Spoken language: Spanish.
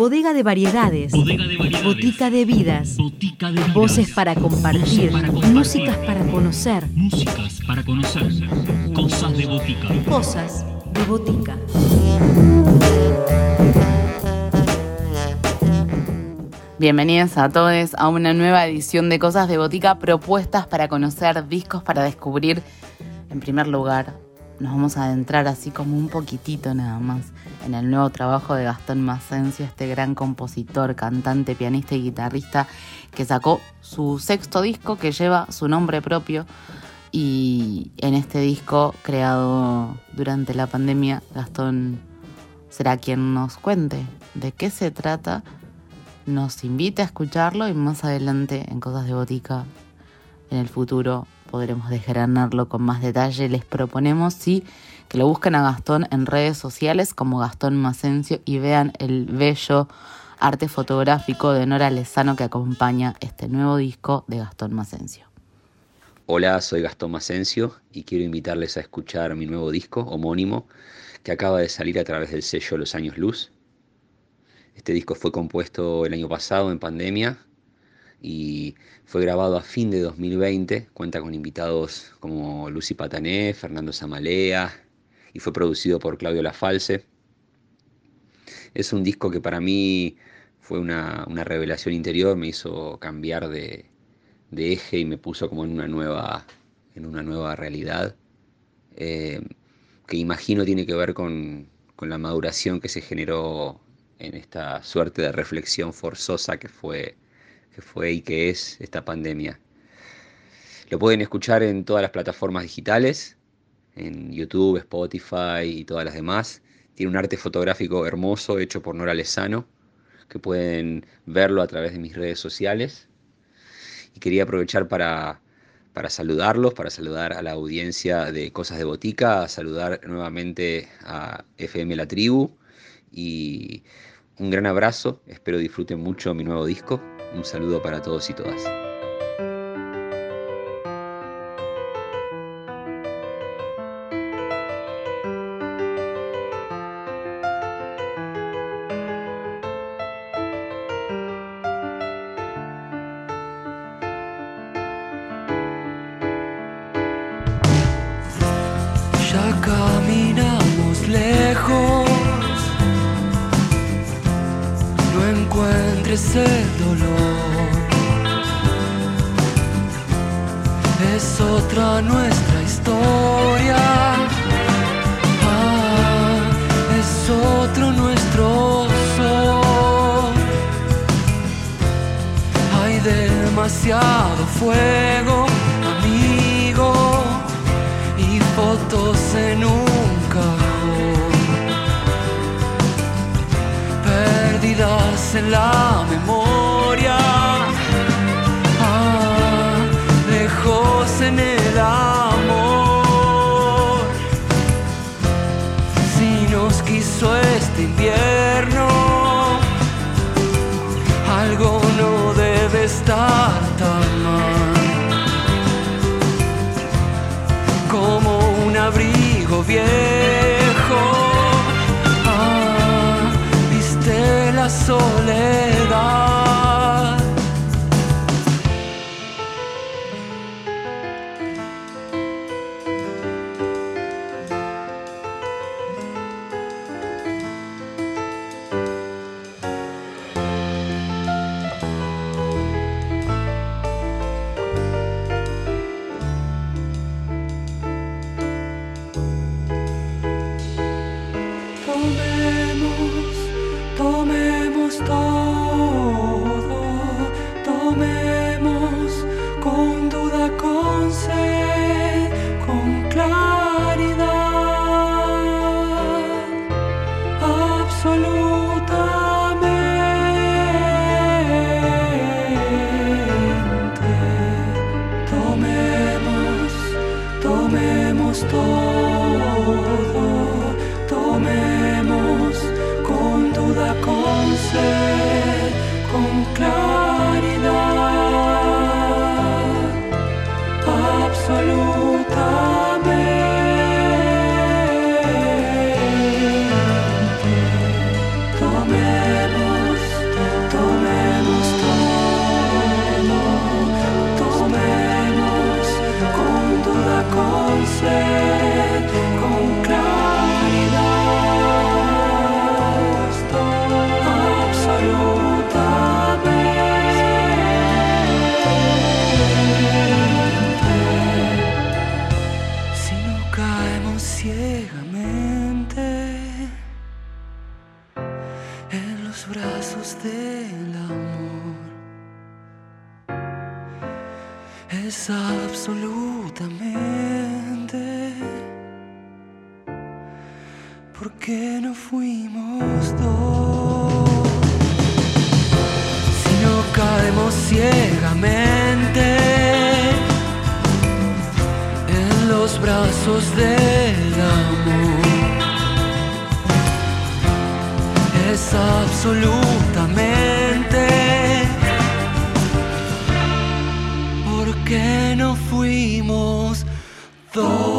Bodega de variedades. Botica de vidas. Voces para compartir. Músicas para conocer. Músicas para conocer. Cosas de botica. Cosas de botica. Bienvenidos a todos a una nueva edición de Cosas de Botica, propuestas para conocer, discos para descubrir. En primer lugar, nos vamos a adentrar así como un poquitito nada más en el nuevo trabajo de Gastón Macencio, este gran compositor, cantante, pianista y guitarrista que sacó su sexto disco que lleva su nombre propio. Y en este disco creado durante la pandemia, Gastón será quien nos cuente de qué se trata, nos invite a escucharlo y más adelante en Cosas de Botica, en el futuro, podremos desgranarlo con más detalle. Les proponemos, sí, que lo busquen a Gastón en redes sociales como Gastón Macencio y vean el bello arte fotográfico de Nora Lezano que acompaña este nuevo disco de Gastón Macencio. Hola, soy Gastón Macencio y quiero invitarles a escuchar mi nuevo disco homónimo que acaba de salir a través del sello Los Años Luz. Este disco fue compuesto el año pasado en pandemia y fue grabado a fin de 2020. Cuenta con invitados como Lucy Patané, Fernando Zamalea y fue producido por Claudio Lafalce. Es un disco que para mí fue una, revelación interior, me hizo cambiar de, eje y me puso como en una nueva, en una nueva realidad, eh, que imagino tiene que ver con, con la maduración que se generó en esta suerte de reflexión forzosa que fue fue y que es esta pandemia. Lo pueden escuchar en todas las plataformas digitales, en YouTube, Spotify y todas las demás. Tiene un arte fotográfico hermoso hecho por Nora Lezano, que pueden verlo a través de mis redes sociales. Y quería aprovechar para, para saludarlos, para saludar a la audiencia de Cosas de Botica, saludar nuevamente a FM La Tribu y un gran abrazo, espero disfruten mucho mi nuevo disco un saludo para todos y todas. No encuentres el es otra nuestra historia. Ah, es otro nuestro sol. Hay demasiado fuego, En la memoria. en el amor. Si nos quiso este invierno, algo no debe estar tan mal. Como un abrigo viejo, sole. stars. Del amor. Es absolutamente. ¿Por qué no fuimos dos? Si no caemos ciegamente en los brazos del amor. es absolutamente. ¿Por qué no fuimos dos?